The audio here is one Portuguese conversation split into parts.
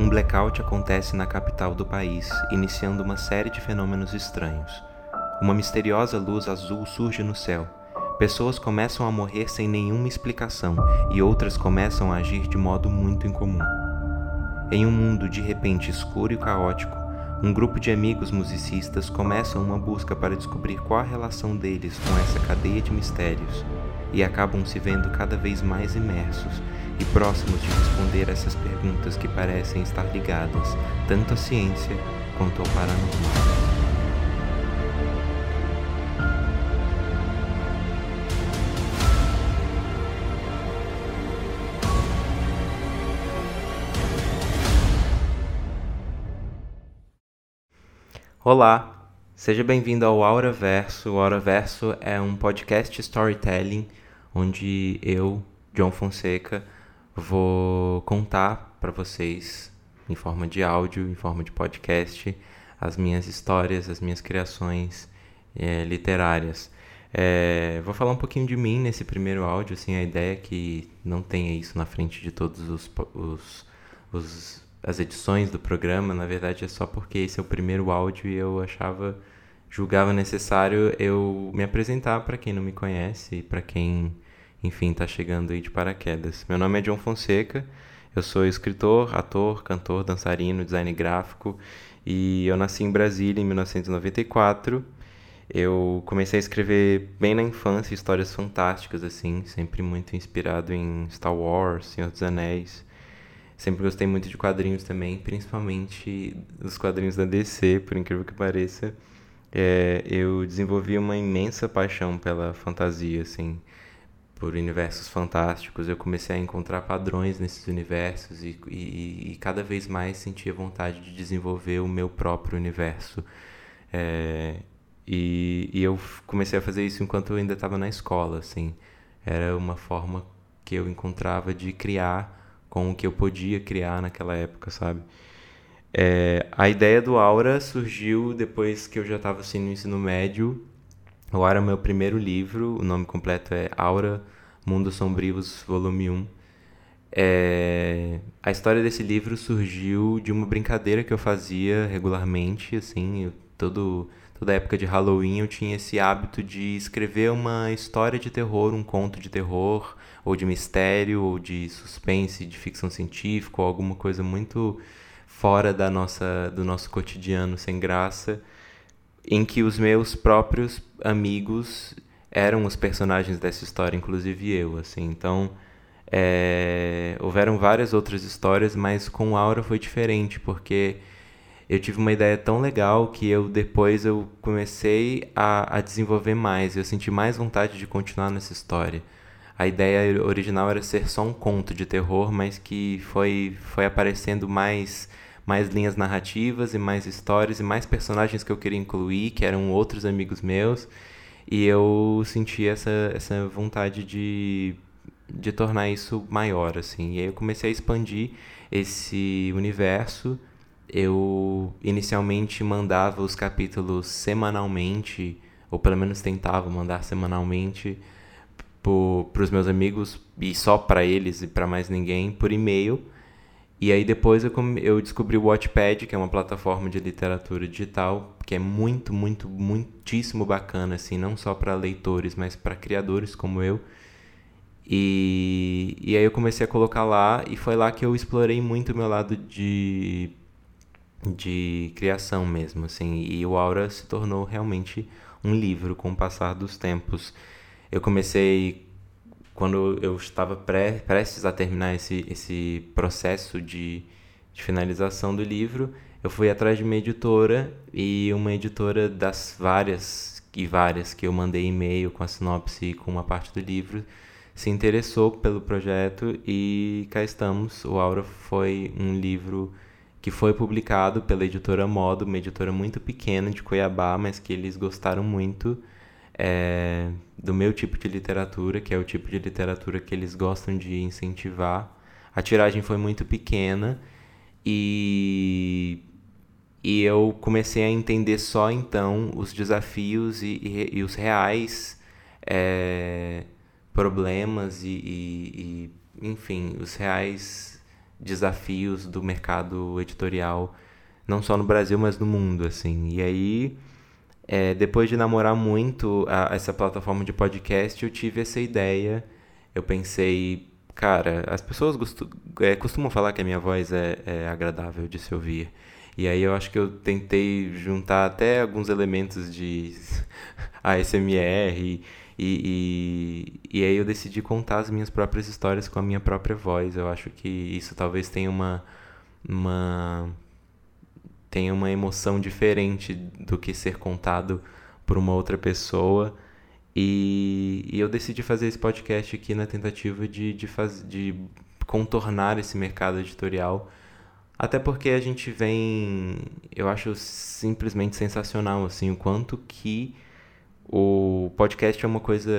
um blackout acontece na capital do país, iniciando uma série de fenômenos estranhos. Uma misteriosa luz azul surge no céu. Pessoas começam a morrer sem nenhuma explicação e outras começam a agir de modo muito incomum. Em um mundo de repente escuro e caótico, um grupo de amigos musicistas começam uma busca para descobrir qual a relação deles com essa cadeia de mistérios e acabam se vendo cada vez mais imersos e próximos de responder essas perguntas que parecem estar ligadas tanto à ciência quanto ao paranormal. Olá, seja bem-vindo ao Aura Verso. O Aura Verso é um podcast storytelling onde eu, John Fonseca, vou contar para vocês em forma de áudio, em forma de podcast, as minhas histórias, as minhas criações é, literárias. É, vou falar um pouquinho de mim nesse primeiro áudio, assim, a ideia é que não tenha isso na frente de todos os, os, os as edições do programa, na verdade é só porque esse é o primeiro áudio e eu achava, julgava necessário eu me apresentar para quem não me conhece, para quem, enfim, está chegando aí de paraquedas. Meu nome é John Fonseca, eu sou escritor, ator, cantor, dançarino, design gráfico e eu nasci em Brasília em 1994. Eu comecei a escrever bem na infância histórias fantásticas assim, sempre muito inspirado em Star Wars, Senhor dos Anéis. Sempre gostei muito de quadrinhos também, principalmente os quadrinhos da DC, por incrível que pareça. É, eu desenvolvi uma imensa paixão pela fantasia, assim, por universos fantásticos. Eu comecei a encontrar padrões nesses universos e, e, e cada vez mais sentia vontade de desenvolver o meu próprio universo. É, e, e eu comecei a fazer isso enquanto eu ainda estava na escola, assim. Era uma forma que eu encontrava de criar com o que eu podia criar naquela época, sabe? É, a ideia do Aura surgiu depois que eu já estava assim, no ensino médio. O Aura é meu primeiro livro, o nome completo é Aura Mundos Sombrios, volume 1. É, a história desse livro surgiu de uma brincadeira que eu fazia regularmente, assim, eu, todo, toda época de Halloween eu tinha esse hábito de escrever uma história de terror, um conto de terror, ou de mistério, ou de suspense, de ficção científica, ou alguma coisa muito fora da nossa, do nosso cotidiano sem graça, em que os meus próprios amigos eram os personagens dessa história, inclusive eu, assim. Então, é, houveram várias outras histórias, mas com Aura foi diferente, porque eu tive uma ideia tão legal que eu depois eu comecei a, a desenvolver mais, eu senti mais vontade de continuar nessa história a ideia original era ser só um conto de terror, mas que foi, foi aparecendo mais, mais linhas narrativas e mais histórias e mais personagens que eu queria incluir, que eram outros amigos meus. E eu senti essa, essa vontade de, de tornar isso maior, assim. E aí eu comecei a expandir esse universo. Eu inicialmente mandava os capítulos semanalmente, ou pelo menos tentava mandar semanalmente para os meus amigos e só para eles e para mais ninguém por e-mail. E aí depois eu, eu descobri o Watchpad, que é uma plataforma de literatura digital que é muito, muito, muitíssimo bacana, assim, não só para leitores, mas para criadores como eu. E, e aí eu comecei a colocar lá e foi lá que eu explorei muito o meu lado de, de criação mesmo, assim. E o Aura se tornou realmente um livro com o passar dos tempos. Eu comecei quando eu estava pré, prestes a terminar esse, esse processo de, de finalização do livro, eu fui atrás de uma editora e uma editora das várias e várias que eu mandei e-mail com a sinopse e com uma parte do livro se interessou pelo projeto e cá estamos. O Aura foi um livro que foi publicado pela editora Modo, uma editora muito pequena de Cuiabá, mas que eles gostaram muito é, do meu tipo de literatura, que é o tipo de literatura que eles gostam de incentivar. A tiragem foi muito pequena e, e eu comecei a entender só então os desafios e, e, e os reais é, problemas e, e, enfim, os reais desafios do mercado editorial, não só no Brasil, mas no mundo, assim. E aí, é, depois de namorar muito a, essa plataforma de podcast, eu tive essa ideia. Eu pensei, cara, as pessoas é, costumam falar que a minha voz é, é agradável de se ouvir. E aí eu acho que eu tentei juntar até alguns elementos de ASMR e, e, e, aí eu decidi contar as minhas próprias histórias com a minha própria voz. Eu acho que isso talvez tenha uma, uma tenha uma emoção diferente do que ser contado por uma outra pessoa. E, e eu decidi fazer esse podcast aqui na tentativa de, de, faz, de contornar esse mercado editorial até porque a gente vem, eu acho simplesmente sensacional assim o quanto que o podcast é uma coisa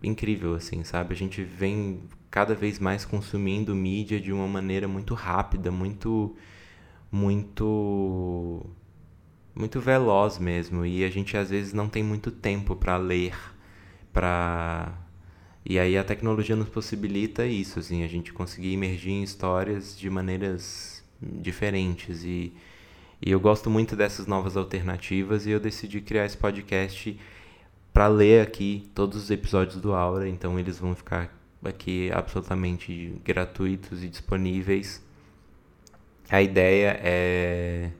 incrível assim, sabe? A gente vem cada vez mais consumindo mídia de uma maneira muito rápida, muito muito muito veloz mesmo. E a gente às vezes não tem muito tempo para ler, para e aí a tecnologia nos possibilita isso, assim, a gente conseguir emergir em histórias de maneiras diferentes. E, e eu gosto muito dessas novas alternativas e eu decidi criar esse podcast para ler aqui todos os episódios do Aura, então eles vão ficar aqui absolutamente gratuitos e disponíveis. A ideia é,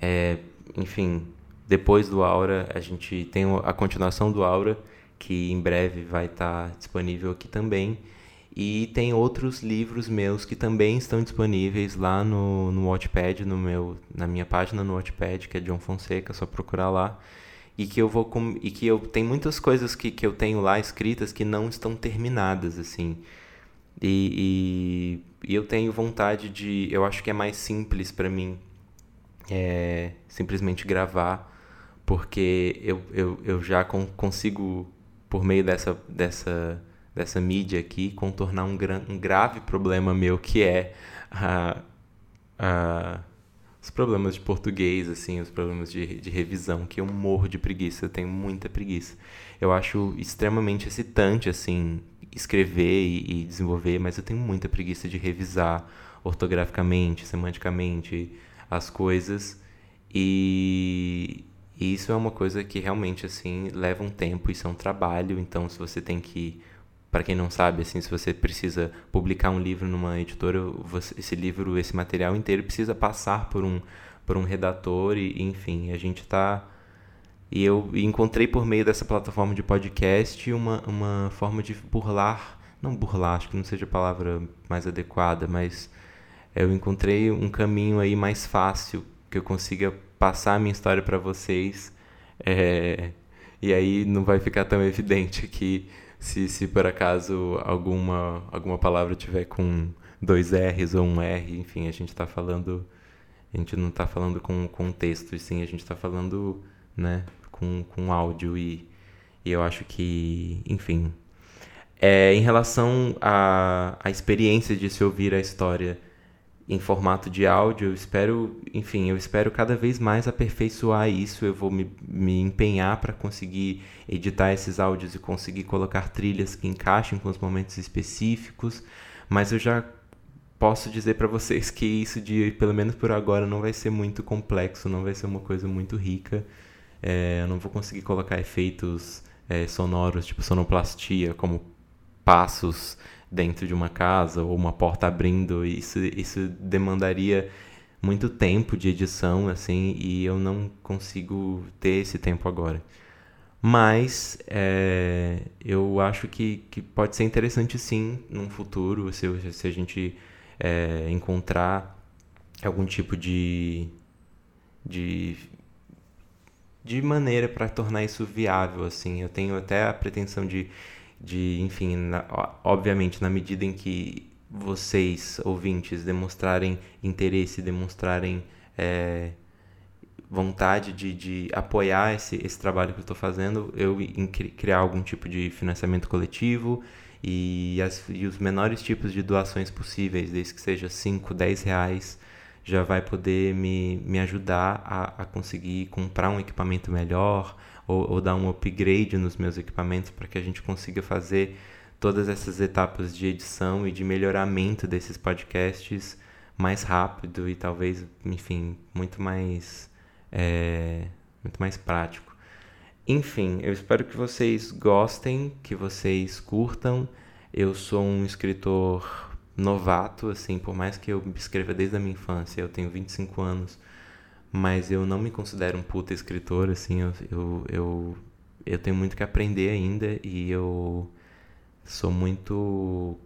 é enfim, depois do Aura a gente tem a continuação do Aura que em breve vai estar tá disponível aqui também. E tem outros livros meus que também estão disponíveis lá no, no Watchpad, no meu, na minha página no Watchpad, que é John Fonseca, é só procurar lá. E que eu vou com, e que eu tem muitas coisas que, que eu tenho lá escritas que não estão terminadas assim. E, e, e eu tenho vontade de, eu acho que é mais simples para mim é, simplesmente gravar, porque eu, eu, eu já con consigo por meio dessa dessa dessa mídia aqui contornar um, gran, um grave problema meu que é a, a, os problemas de português, assim, os problemas de, de revisão, que eu morro de preguiça, eu tenho muita preguiça. Eu acho extremamente excitante, assim, escrever e, e desenvolver, mas eu tenho muita preguiça de revisar ortograficamente, semanticamente as coisas e, e isso é uma coisa que realmente assim leva um tempo, isso é um trabalho, então se você tem que para quem não sabe, assim, se você precisa publicar um livro numa editora, você, esse livro, esse material inteiro precisa passar por um, por um redator e, enfim, a gente está e eu encontrei por meio dessa plataforma de podcast uma, uma forma de burlar, não burlar, acho que não seja a palavra mais adequada, mas eu encontrei um caminho aí mais fácil que eu consiga passar a minha história para vocês. É, e aí não vai ficar tão evidente que se, se por acaso alguma, alguma palavra tiver com dois R's ou um R, enfim, a gente está falando. A gente não está falando com, com texto, e sim a gente está falando né, com, com áudio. E, e eu acho que, enfim. É, em relação à, à experiência de se ouvir a história em formato de áudio. Eu espero, enfim, eu espero cada vez mais aperfeiçoar isso. Eu vou me, me empenhar para conseguir editar esses áudios e conseguir colocar trilhas que encaixem com os momentos específicos. Mas eu já posso dizer para vocês que isso de, pelo menos por agora, não vai ser muito complexo, não vai ser uma coisa muito rica. É, eu não vou conseguir colocar efeitos é, sonoros, tipo sonoplastia, como passos dentro de uma casa ou uma porta abrindo, isso, isso demandaria muito tempo de edição, assim, e eu não consigo ter esse tempo agora. Mas é, eu acho que, que pode ser interessante sim num futuro, se, se a gente é, encontrar algum tipo de, de, de maneira para tornar isso viável. assim Eu tenho até a pretensão de de, enfim, na, obviamente, na medida em que vocês, ouvintes, demonstrarem interesse, demonstrarem é, vontade de, de apoiar esse, esse trabalho que eu estou fazendo, eu criar algum tipo de financiamento coletivo e, as, e os menores tipos de doações possíveis, desde que seja 5, 10 reais, já vai poder me, me ajudar a, a conseguir comprar um equipamento melhor, ou, ou dar um upgrade nos meus equipamentos para que a gente consiga fazer todas essas etapas de edição e de melhoramento desses podcasts mais rápido e talvez, enfim, muito mais, é, muito mais prático. Enfim, eu espero que vocês gostem, que vocês curtam. Eu sou um escritor novato, assim, por mais que eu escreva desde a minha infância, eu tenho 25 anos, mas eu não me considero um puta escritor, assim, eu, eu, eu, eu tenho muito que aprender ainda e eu sou muito,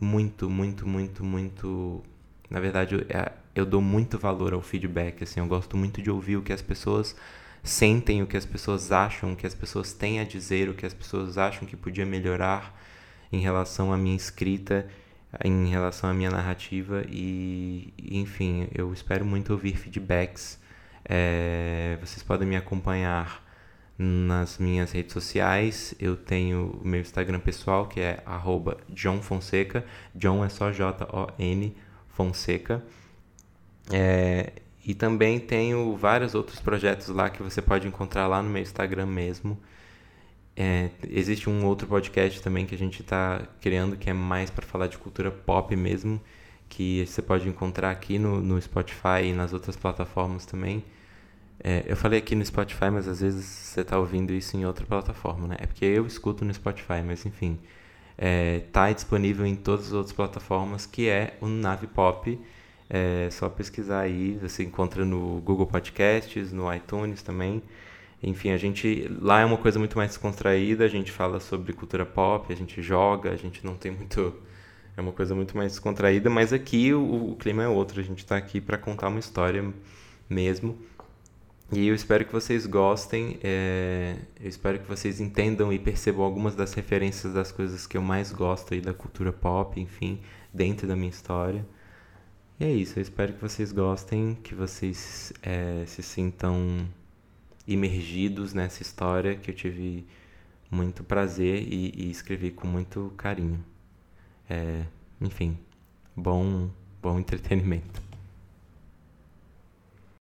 muito, muito, muito, muito. Na verdade, eu, é, eu dou muito valor ao feedback, assim, eu gosto muito de ouvir o que as pessoas sentem, o que as pessoas acham, o que as pessoas têm a dizer, o que as pessoas acham que podia melhorar em relação à minha escrita, em relação à minha narrativa e, enfim, eu espero muito ouvir feedbacks. É, vocês podem me acompanhar nas minhas redes sociais. Eu tenho o meu Instagram pessoal, que é @johnfonseca. John é só J-O-N Fonseca. É, e também tenho vários outros projetos lá que você pode encontrar lá no meu Instagram mesmo. É, existe um outro podcast também que a gente está criando que é mais para falar de cultura pop mesmo, que você pode encontrar aqui no, no Spotify e nas outras plataformas também. É, eu falei aqui no Spotify, mas às vezes você está ouvindo isso em outra plataforma, né? É porque eu escuto no Spotify, mas enfim. Está é, disponível em todas as outras plataformas, que é o Nave Pop. É só pesquisar aí, você encontra no Google Podcasts, no iTunes também. Enfim, a gente lá é uma coisa muito mais descontraída, a gente fala sobre cultura pop, a gente joga, a gente não tem muito é uma coisa muito mais descontraída, mas aqui o, o clima é outro, a gente está aqui para contar uma história mesmo. E eu espero que vocês gostem, é, eu espero que vocês entendam e percebam algumas das referências das coisas que eu mais gosto aí da cultura pop, enfim, dentro da minha história. E é isso, eu espero que vocês gostem, que vocês é, se sintam imergidos nessa história que eu tive muito prazer e, e escrevi com muito carinho. É, enfim, bom, bom entretenimento.